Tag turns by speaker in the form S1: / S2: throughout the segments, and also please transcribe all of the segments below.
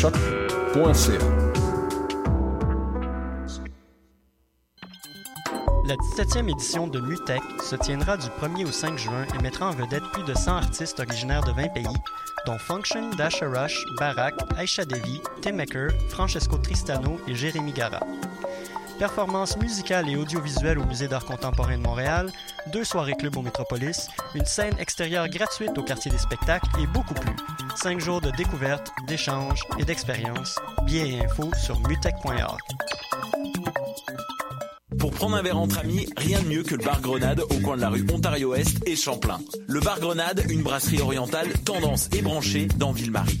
S1: La 17e édition de Mutech se tiendra du 1er au 5 juin et mettra en vedette plus de 100 artistes originaires de 20 pays, dont Function, Dasha Rush, Barak, Aisha Devi, Tim Maker, Francesco Tristano et Jérémy Gara. Performances musicales et audiovisuelles au Musée d'art contemporain de Montréal, deux soirées club au Métropolis, une scène extérieure gratuite au quartier des spectacles et beaucoup plus. Cinq jours de découverte, d'échanges et d'expériences. Billets et infos sur mutech.org.
S2: Pour prendre un verre entre amis, rien de mieux que le bar Grenade au coin de la rue Ontario-Est et Champlain. Le bar Grenade, une brasserie orientale tendance et branchée dans Ville-Marie.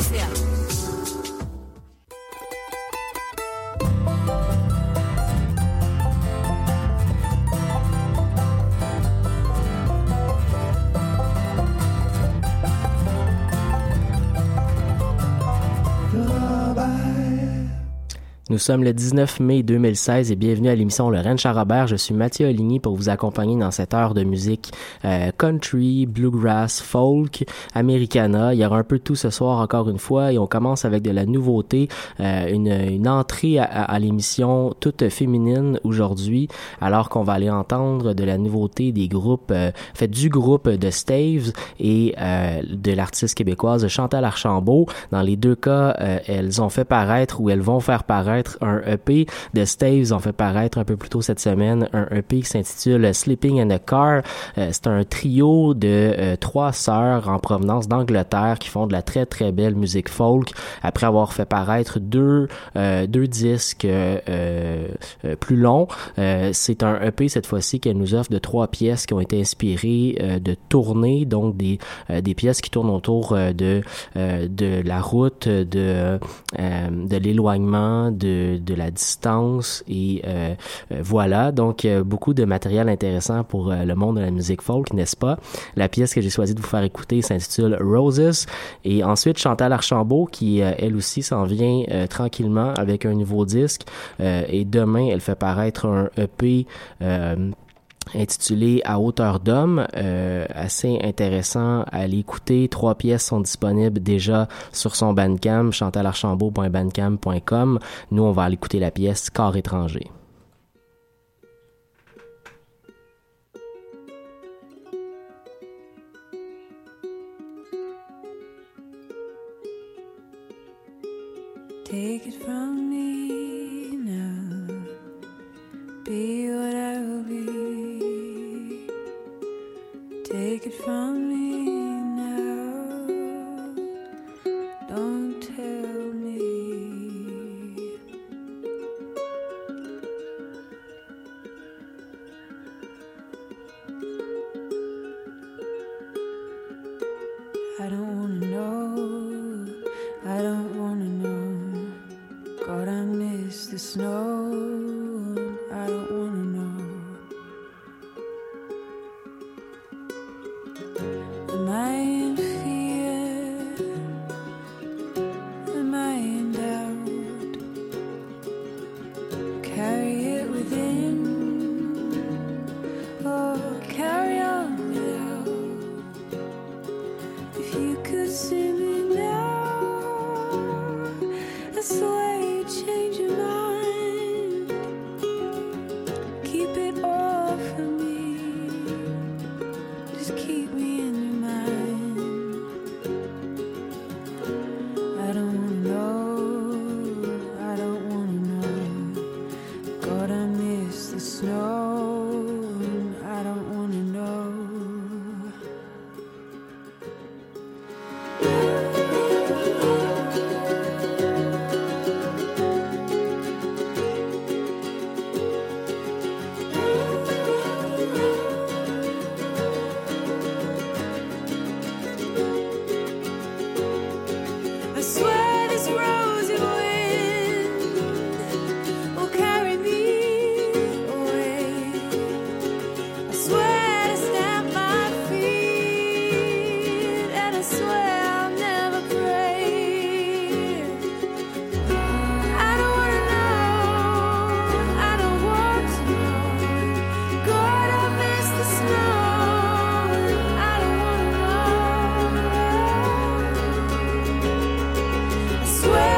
S3: frecuencia.
S4: Nous sommes le 19 mai 2016 et bienvenue à l'émission Le Rennes Charabert. Je suis Mathieu Oligny pour vous accompagner dans cette heure de musique euh, country, bluegrass, folk, americana. Il y aura un peu de tout ce soir encore une fois et on commence avec de la nouveauté, euh, une, une, entrée à, à l'émission toute féminine aujourd'hui alors qu'on va aller entendre de la nouveauté des groupes, euh, fait du groupe de Staves et euh, de l'artiste québécoise Chantal Archambault. Dans les deux cas, euh, elles ont fait paraître ou elles vont faire paraître un EP de Staves ont fait paraître un peu plus tôt cette semaine un EP qui s'intitule Sleeping in a Car. Euh, c'est un trio de euh, trois sœurs en provenance d'Angleterre qui font de la très très belle musique folk après avoir fait paraître deux euh, deux disques plus longs. c'est un EP cette fois-ci qu'elle nous offre de trois pièces qui ont été inspirées de tournées donc des des pièces qui tournent autour de de la route de de l'éloignement de, de la distance et euh, voilà. Donc euh, beaucoup de matériel intéressant pour euh, le monde de la musique folk n'est-ce pas? La pièce que j'ai choisi de vous faire écouter s'intitule Roses. Et ensuite Chantal Archambault qui elle aussi s'en vient tranquillement avec un nouveau disque. Et demain elle fait paraître un EP intitulé À hauteur d'homme, euh, assez intéressant à l'écouter. Trois pièces sont disponibles déjà sur son Bandcamp, chantalarchambault.bandcamp.com. Nous, on va la pièce Corps étranger.
S5: Take it from me now. Take it from me now. Don't tell me. I don't swear.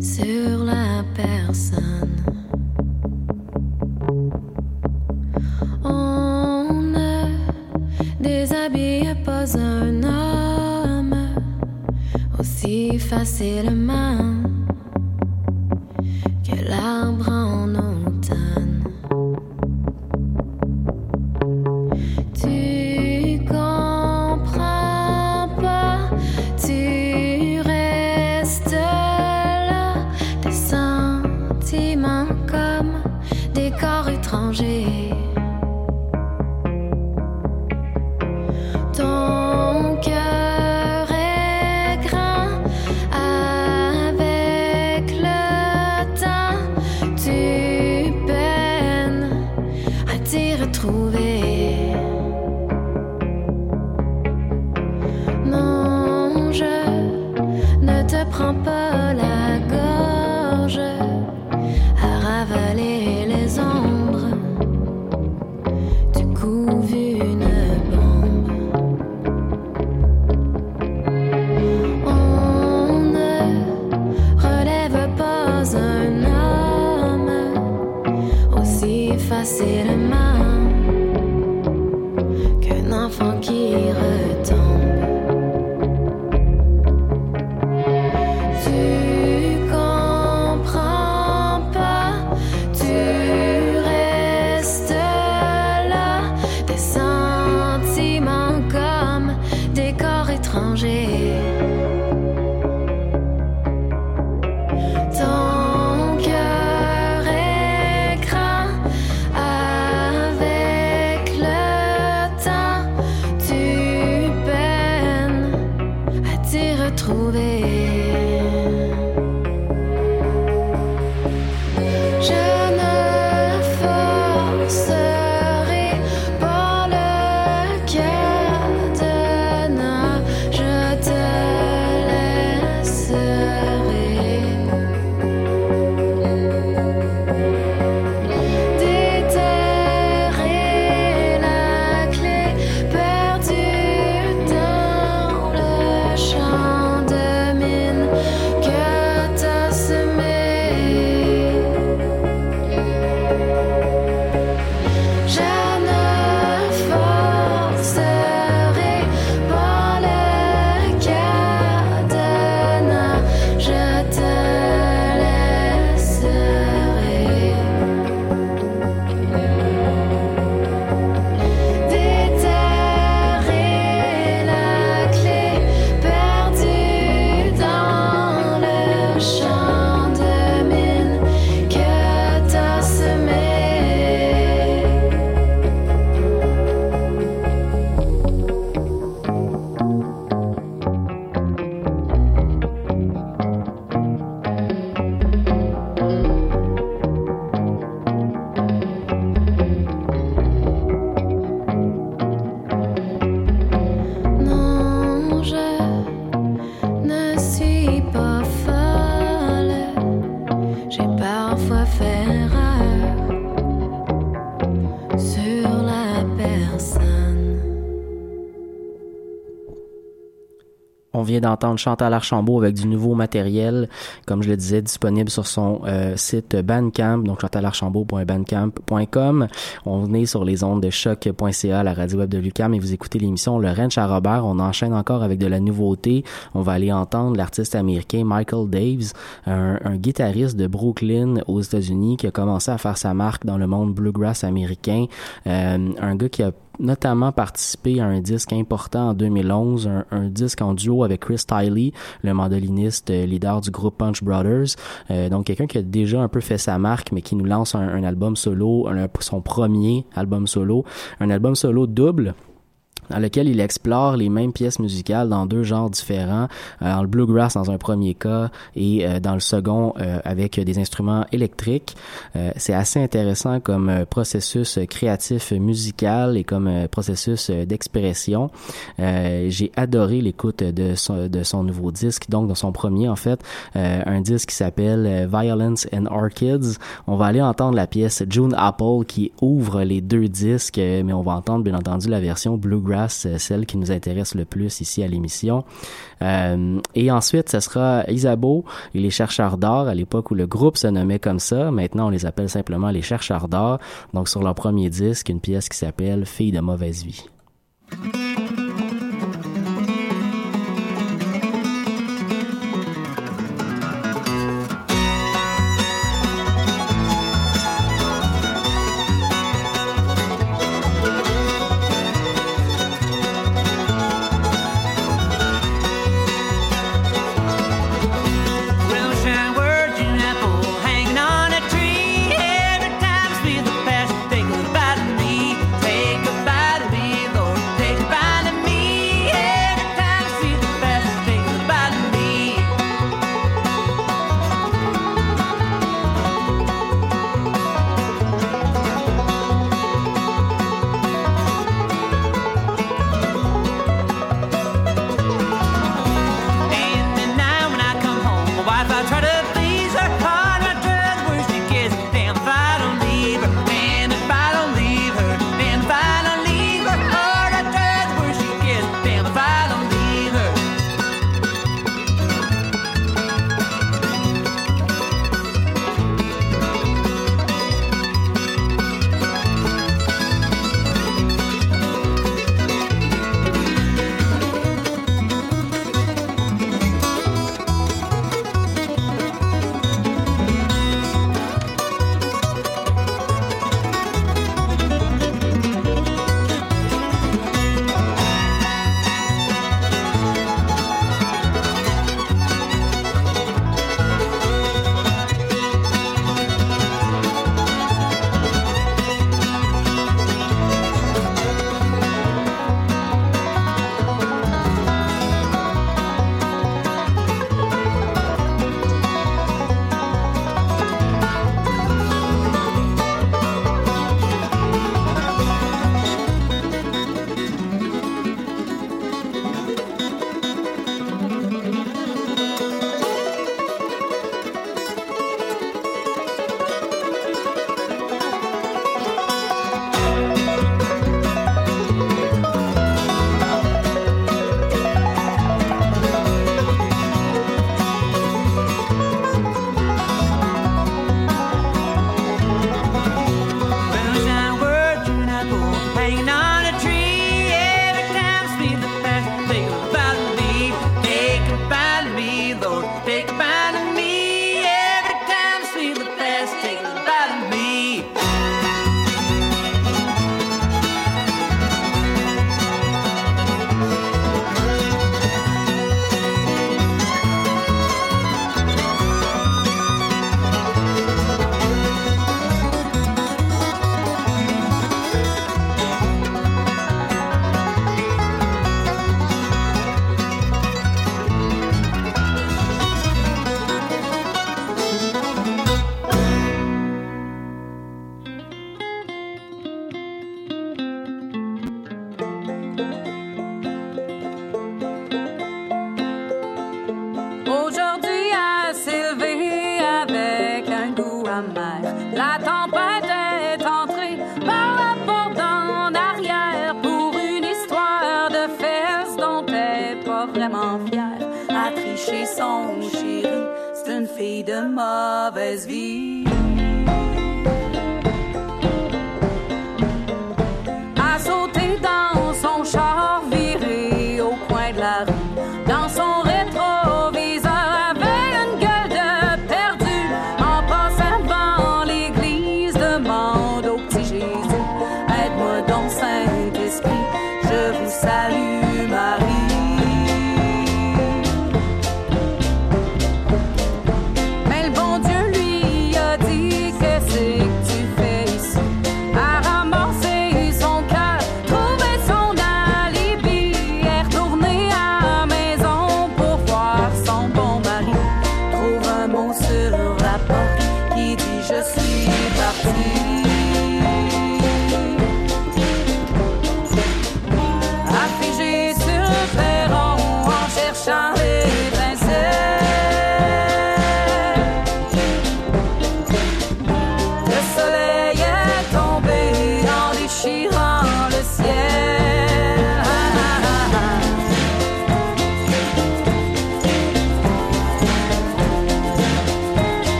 S6: Sur la personne. On ne déshabille pas un homme aussi facilement On
S4: vient d'entendre Chantal Archambault avec du nouveau matériel, comme je le disais, disponible sur son euh, site Bandcamp, donc chantalarchambault.bandcamp.com. On est sur les ondes de choc.ca, la radio web de Lucam, et vous écoutez l'émission Le Ranch à Robert. On enchaîne encore avec de la nouveauté. On va aller entendre l'artiste américain Michael Daves, un, guitariste de Brooklyn aux États-Unis qui a commencé à faire sa marque dans le monde bluegrass américain. Euh, un gars qui a notamment participé à un disque important en 2011, un, disque en duo avec Chris Tiley, le mandoliniste euh, leader du groupe Punch Brothers. Euh, donc quelqu'un qui a déjà un peu fait sa marque, mais qui nous lance un, album solo, son premier album solo, un album solo double dans lequel il explore les mêmes pièces musicales dans deux genres différents, euh, le bluegrass dans un premier cas et euh, dans le second euh, avec des instruments électriques. c'est assez intéressant comme processus créatif musical et comme processus d'expression. J'ai adoré l'écoute de son, de son nouveau disque, donc de son premier en fait, un disque qui s'appelle Violence and Orchids. On va aller entendre la pièce June Apple qui ouvre les deux disques, mais on va entendre bien entendu la version bluegrass, celle qui nous intéresse le plus ici à l'émission. Euh, et ensuite, ce sera Isabeau et les chercheurs d'or à l'époque où le groupe se nommait comme ça. Maintenant, on les appelle simplement les chercheurs d'or. Donc, sur leur premier disque, une pièce qui s'appelle Fille de mauvaise vie.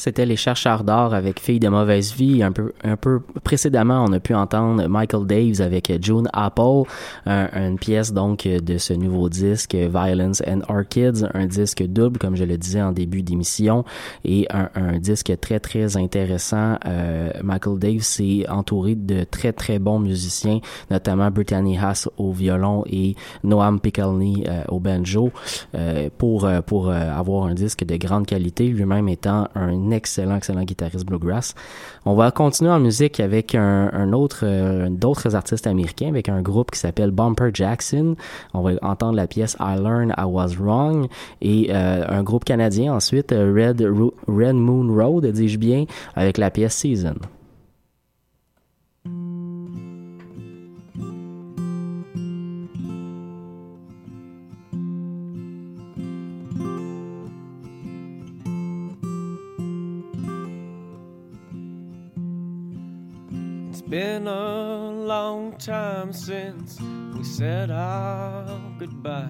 S4: C'était les chercheurs d'or avec Filles de mauvaise vie. Un peu, un peu précédemment, on a pu entendre Michael Daves avec June Apple, un- une pièce donc de ce nouveau disque Violence and Orchids, un disque double comme je le disais en début d'émission et un, disque très très intéressant. Euh, Michael Daves s'est entouré de très très bons musiciens, notamment Brittany Haas au violon et Noam Pickleney euh, au banjo euh, pour euh, pour avoir un disque de grande qualité, lui-même étant un excellent excellent guitariste bluegrass. On va continuer en musique avec un, autre euh, d'autres artistes américains avec un groupe qui s'appelle Bumper Jackson. On va entendre la pièce I Learned I Was Wrong et euh, un groupe canadien ensuite euh, Red Red Moon Road dis-je bien avec la pièce Season.
S7: Been a long time since we said our goodbyes.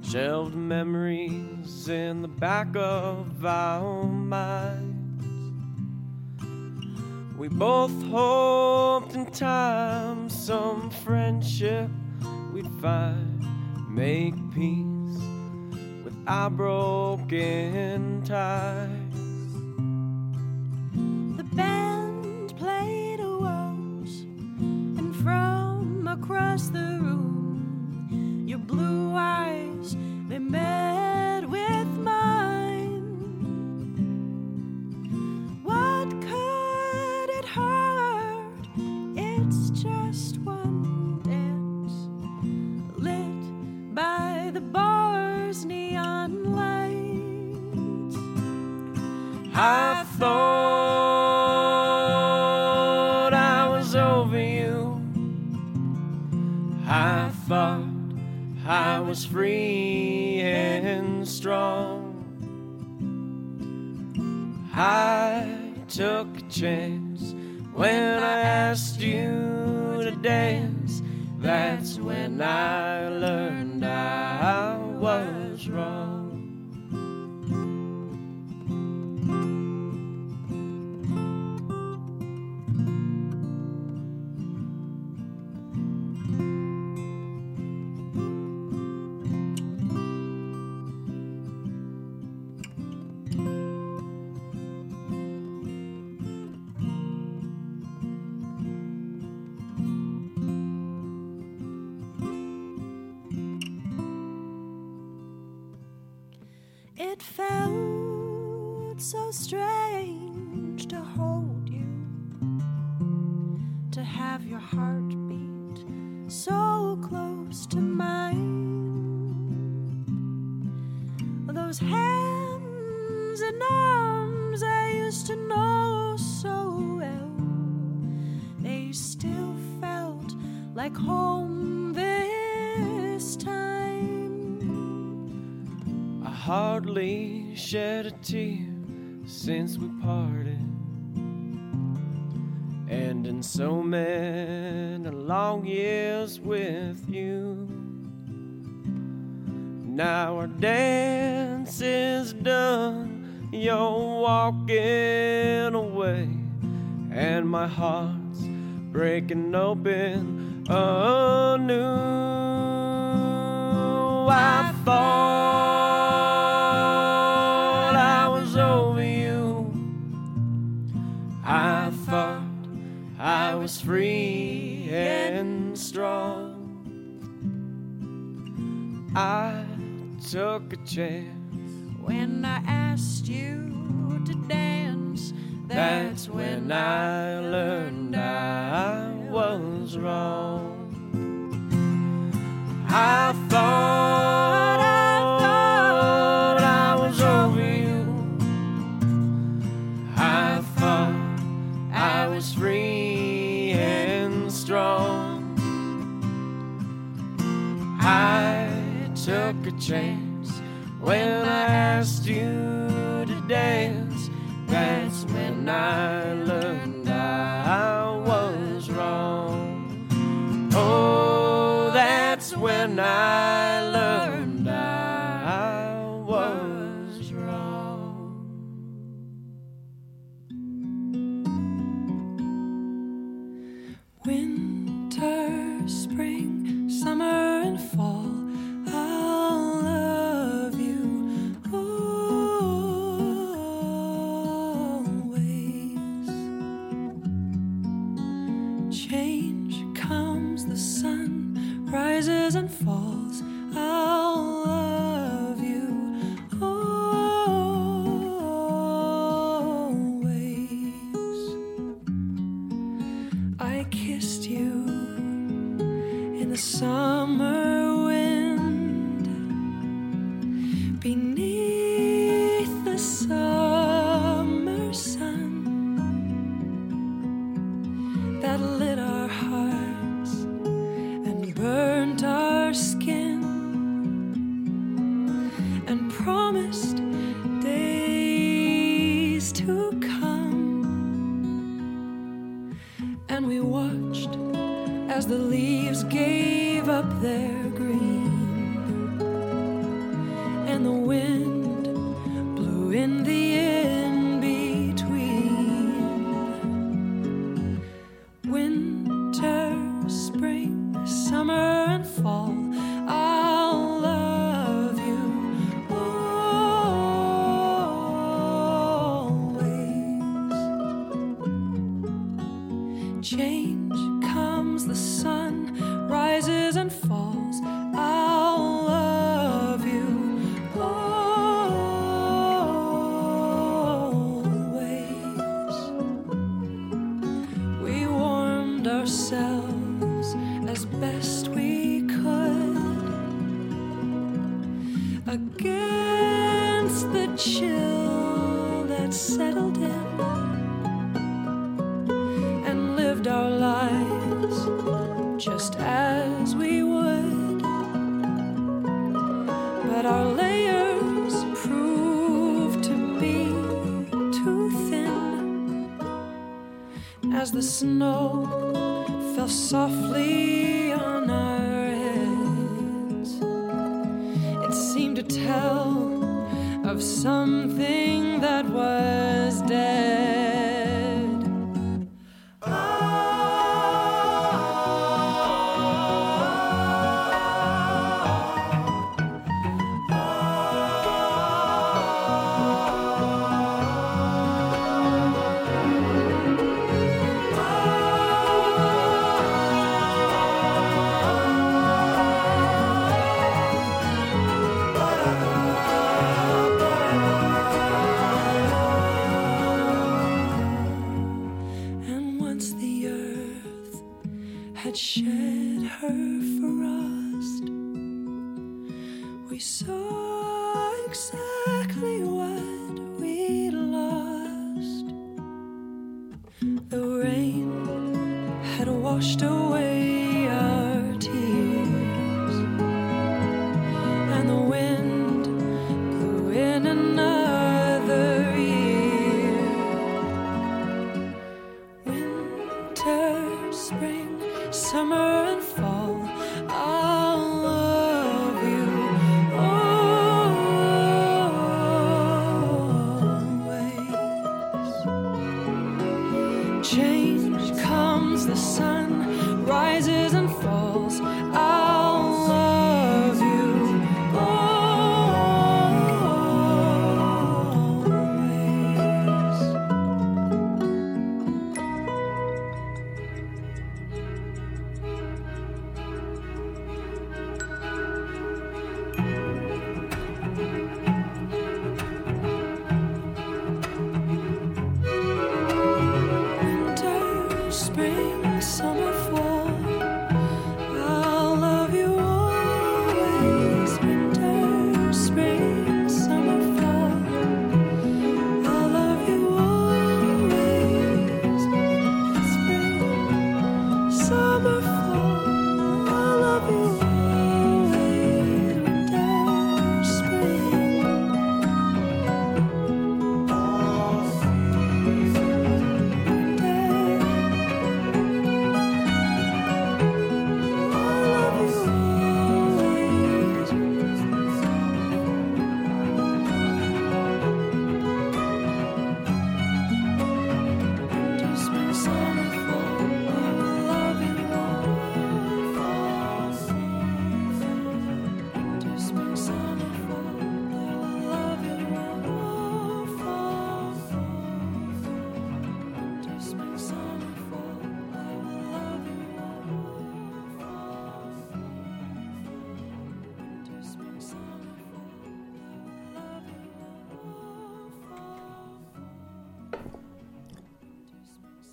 S7: Shelved memories in the back of our minds. We both hoped in time some friendship we'd find, make peace with our broken ties.
S5: The band from across the room, your blue eyes they met with mine. What could it hurt? It's just one dance, lit by the bar's neon lights.
S7: I thought I took a chance when I asked you to dance. That's when I tear since we parted. And in so many long years with you.
S5: Now our dance is done, you're walking away, and my heart's breaking open anew. I thought. took a chance.
S8: When I asked you to dance,
S5: that's, that's when I learned I was wrong. I thought. Well,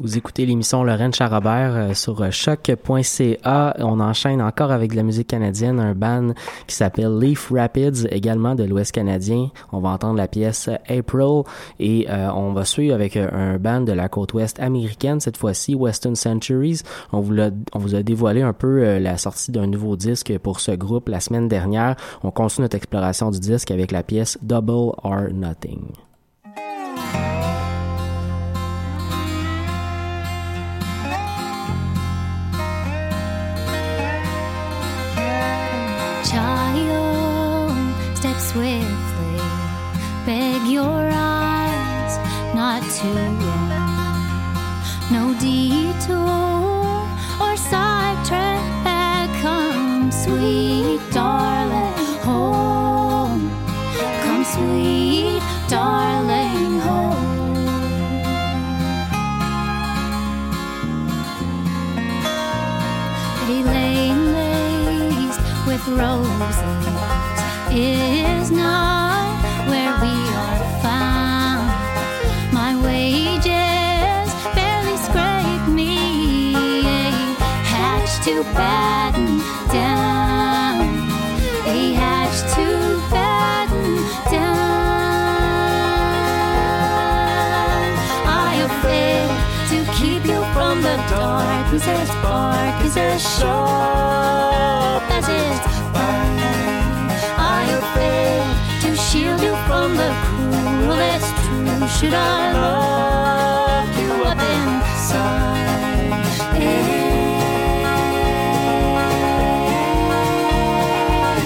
S4: Vous écoutez l'émission Lorraine Charabert euh, sur euh, choc.ca. On enchaîne encore avec de la musique canadienne, un band qui s'appelle Leaf Rapids, également de l'Ouest canadien. On va entendre la pièce April et euh, on va suivre avec un band de la côte ouest américaine, cette fois-ci Western Centuries. On vous, a dévoilé un peu la sortie d'un nouveau disque pour ce groupe la semaine dernière. On continue notre exploration du disque avec la pièce Double or Nothing.
S9: Sweet darling home. Come sweet kisses, four kisses short. That's it. Why are you afraid to shield you from the cruellest It's true. Should I lock you up inside?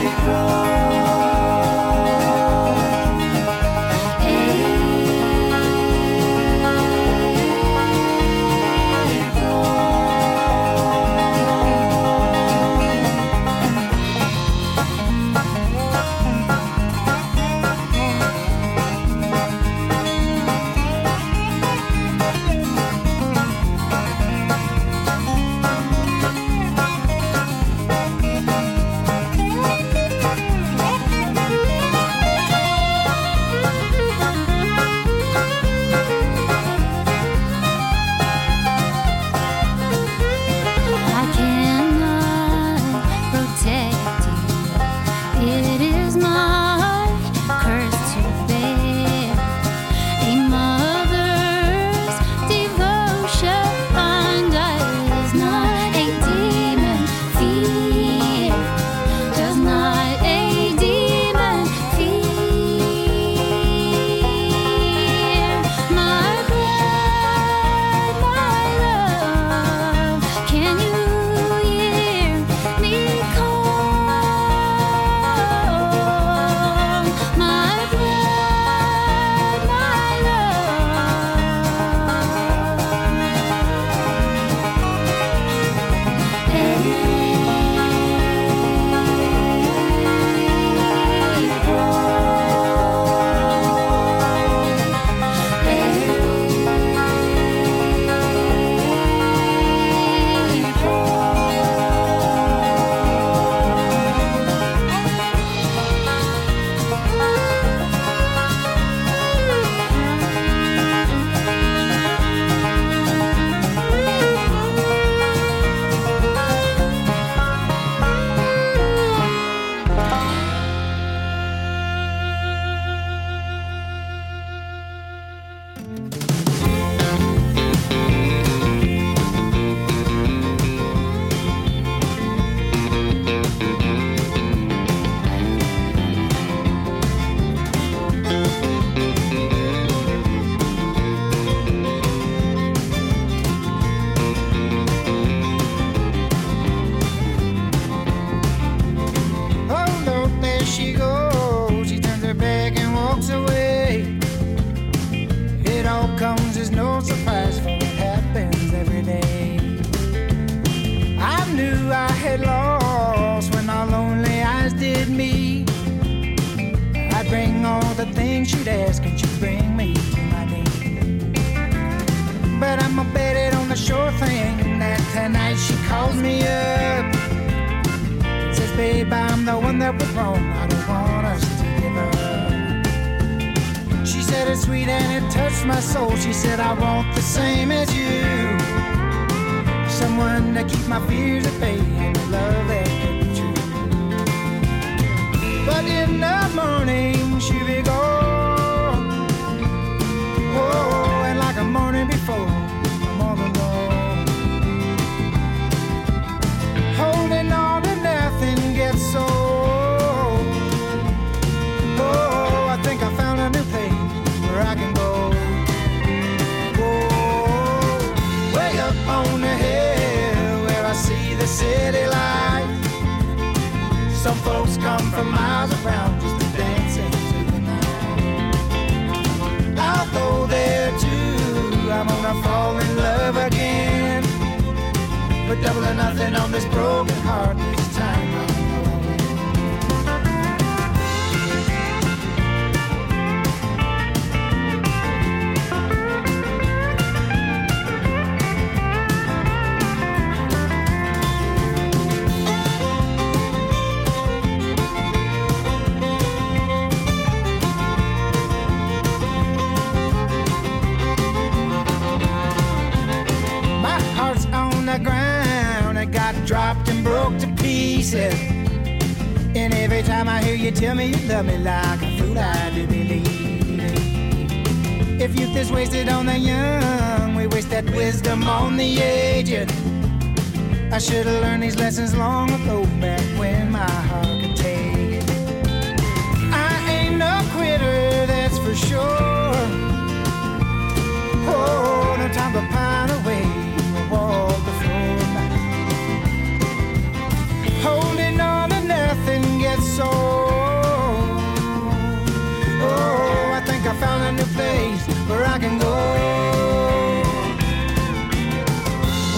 S9: It grows.
S10: She'd ask, Can you bring me my name? But I'ma bet it on the sure thing that tonight she calls me up. Says, Babe, I'm the one that was wrong. I don't want us to give up. She said it's sweet and it touched my soul. She said, I want the same as you. Someone to keep my fears at bay and love that. But in the morning she'll miles around just to dance into the night. I'll go there too. I'm gonna fall in love again. But double or nothing on this broken heart broke to pieces. And every time I hear you tell me you love me like a fool, I do believe it. If youth is wasted on the young, we waste that wisdom on the aged. I should have learned these lessons long ago, back when my heart could take it. I ain't no quitter, that's for sure. Oh, no time to pine place where I can go.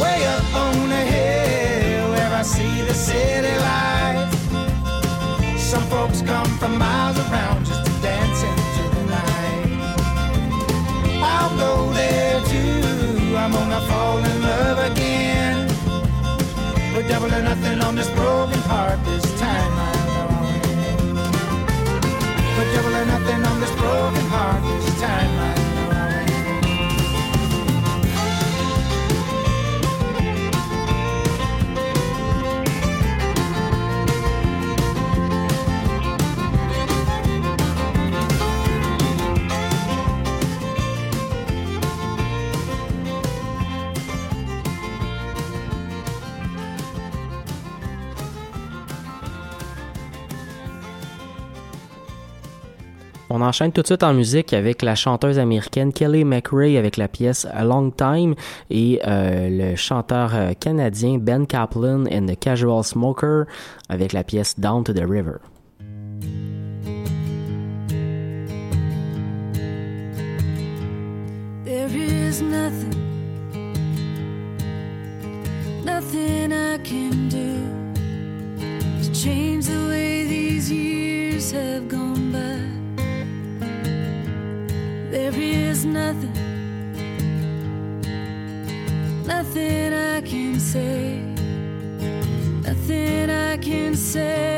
S10: Way up on the hill where I see the city lights. Some folks come from miles around just to dance into the night. I'll go there too. I'm gonna fall in love again. We're double or nothing on this broken heart this time. On
S4: enchaîne tout de suite en musique avec la chanteuse américaine Kelly McRae avec la pièce A Long Time et euh, le chanteur euh, canadien Ben Kaplan and the Casual Smoker avec la pièce Down to the River.
S5: There is nothing, nothing I can do to change the way these years have gone by. There is nothing, nothing I can say, nothing I can say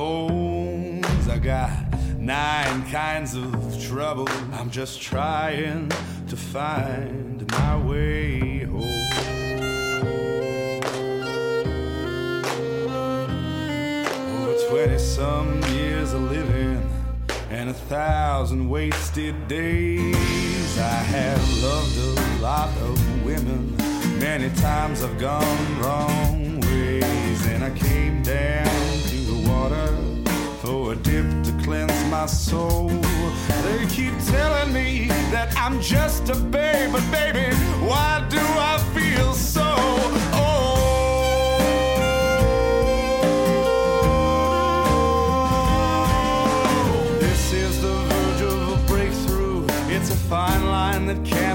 S11: bones. I got nine kinds of trouble. I'm just trying to find my way home. Over 20 some years of living and a thousand wasted days. I have loved a lot of women. Many times I've gone wrong ways and I came down for a dip to cleanse my soul. They keep telling me that I'm just a babe, but baby, why do I feel so old? This is the verge of a breakthrough. It's a fine line that can't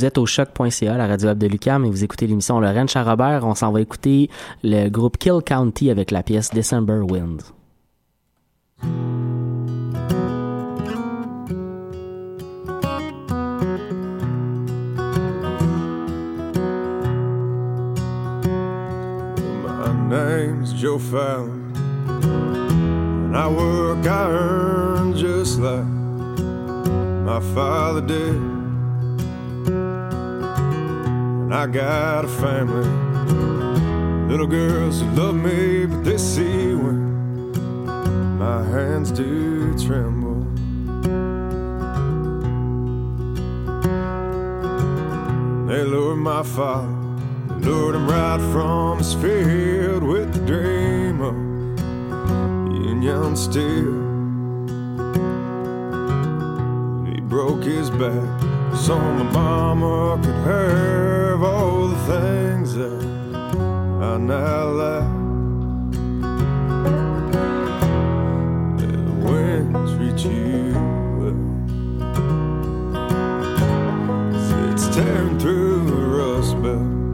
S4: Vous êtes au choc.ca, la radio web de Lucam, et vous écoutez l'émission Lorraine Charrobert. On s'en va écouter le groupe Kill County avec la pièce December Wind.
S12: And I got a family, little girls who love me, but they see when my hands do tremble. They lured my father, lured him right from his field with the dream of Union Steel. He broke his back so my mama could have all the things that I now lack. The winds reach you. It's tearing through the rust belt.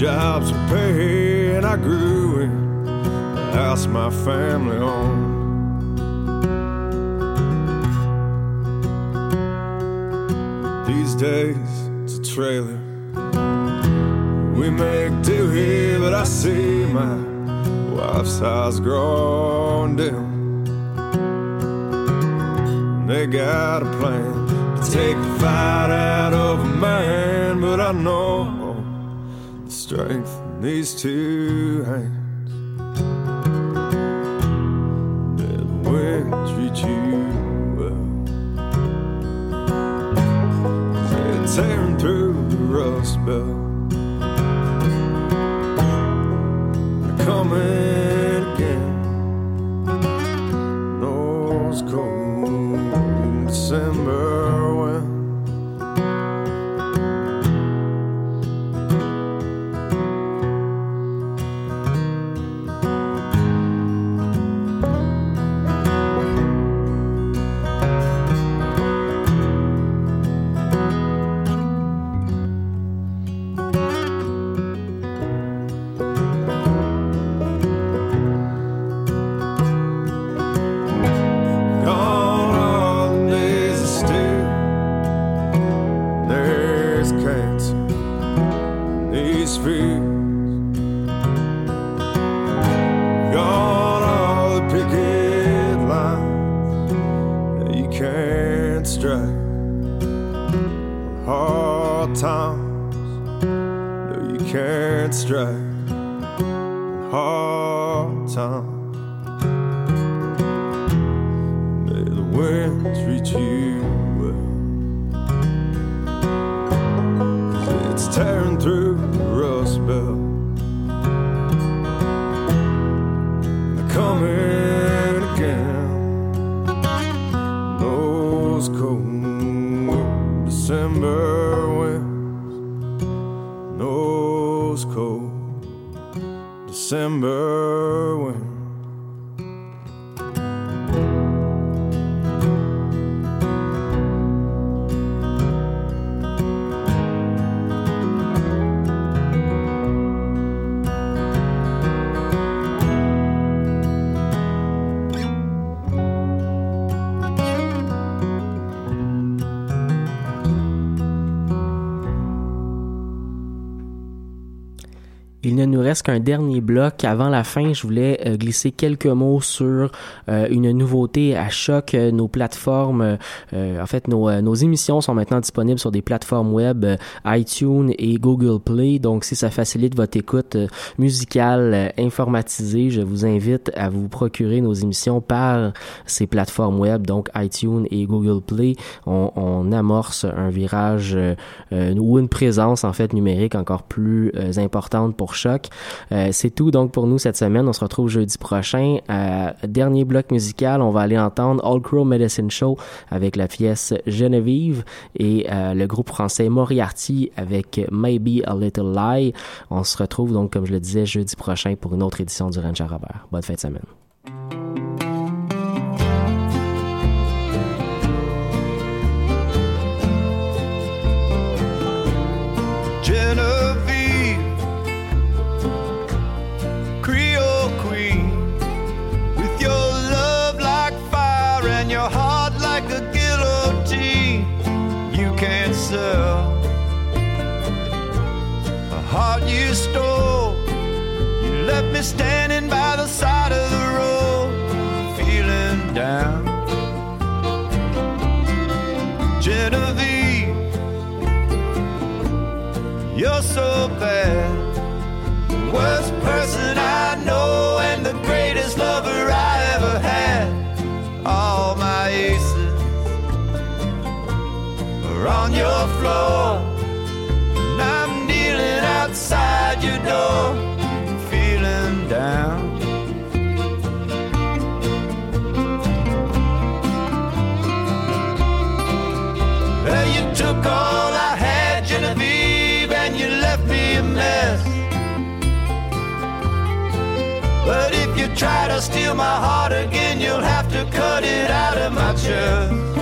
S12: Jobs were and I grew in the house my family owned. These two
S4: reste qu'un dernier bloc. Avant la fin, je voulais euh, glisser quelques mots sur euh, une nouveauté à choc. Euh, Nos plateformes, en fait, nos, émissions sont maintenant disponibles sur des plateformes web iTunes et Google Play. Donc, si ça facilite votre écoute musicale informatisée, je vous invite à vous procurer nos émissions par ces plateformes web, donc iTunes et Google Play. On, on amorce un virage ou une présence en fait numérique encore plus importante pour Choc. Euh, c'est tout donc pour nous cette semaine. On se retrouve jeudi prochain. Dernier bloc musical, on va aller entendre All Crow Medicine Show avec la pièce Genevieve et euh, le groupe français Moriarty avec Maybe a Little Lie. On se retrouve donc comme je le disais jeudi prochain pour une autre édition du Ranch à Robert. Bonne fin de semaine.
S13: Left me standing by the side of the road, feeling down. Genevieve. You're so bad. Worst person I know and the greatest lover I ever had. All my aces are on your floor. And I'm kneeling outside your door, down. Well, you took all I had, Genevieve, and you left me a mess. But if you try to steal my heart again, you'll have to cut it out of my chest.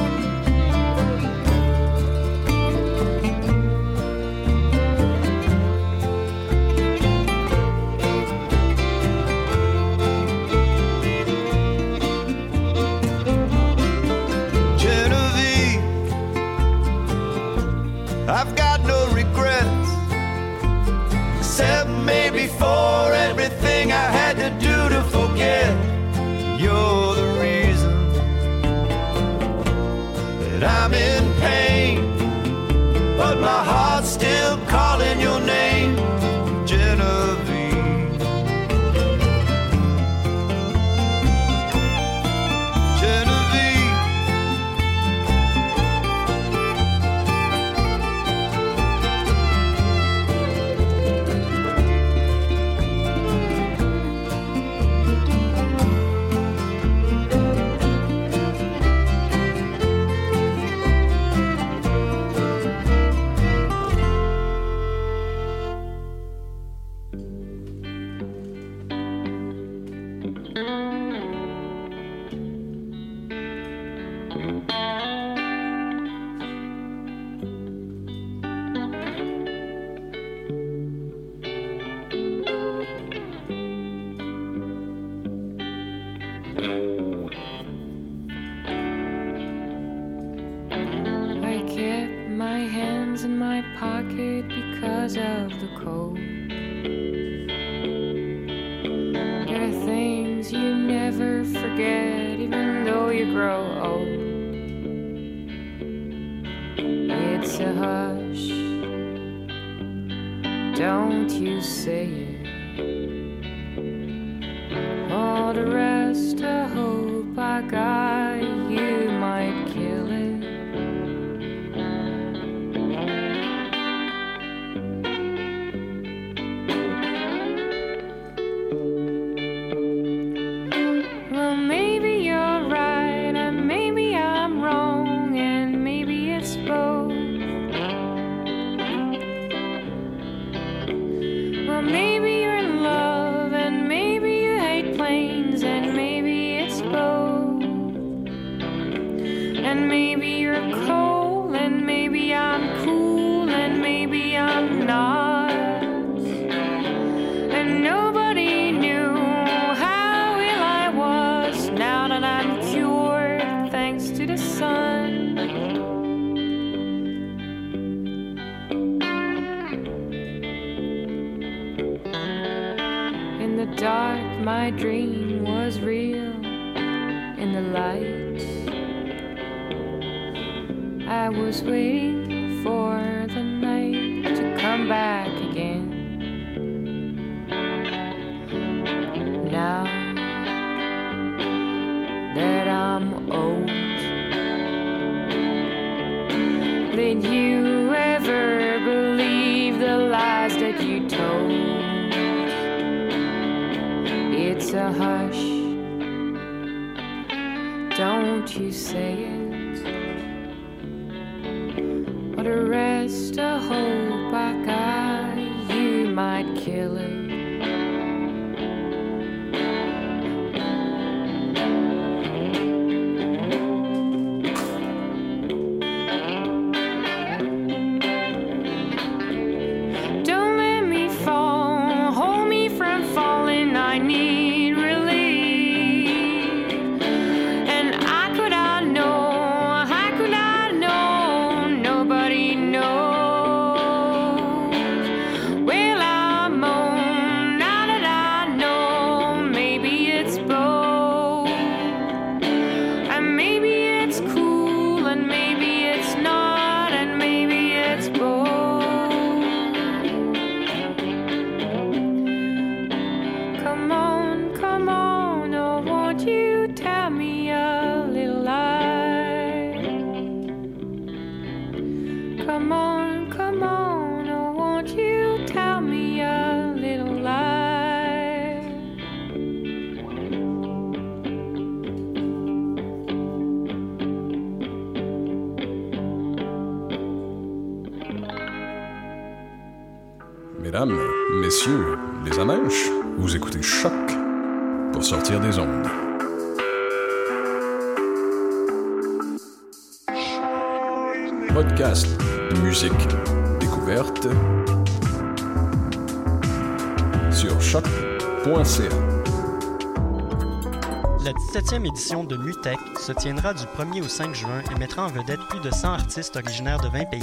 S1: Mutech se tiendra du 1er au 5 juin et mettra en vedette plus de 100 artistes originaires de 20 pays,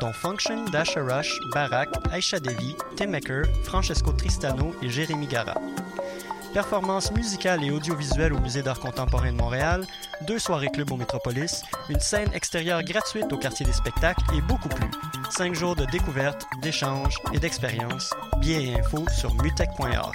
S1: dont Function, Dasha Rush, Barak, Aisha Devi, Tim Maker, Francesco Tristano et Jérémy Gara. Performances musicales et audiovisuelles au Musée d'art contemporain de Montréal, deux soirées club au Métropolis, une scène extérieure gratuite au quartier des spectacles et beaucoup plus. Cinq jours de découverte, d'échanges et d'expériences. Billets et infos sur mutech.org.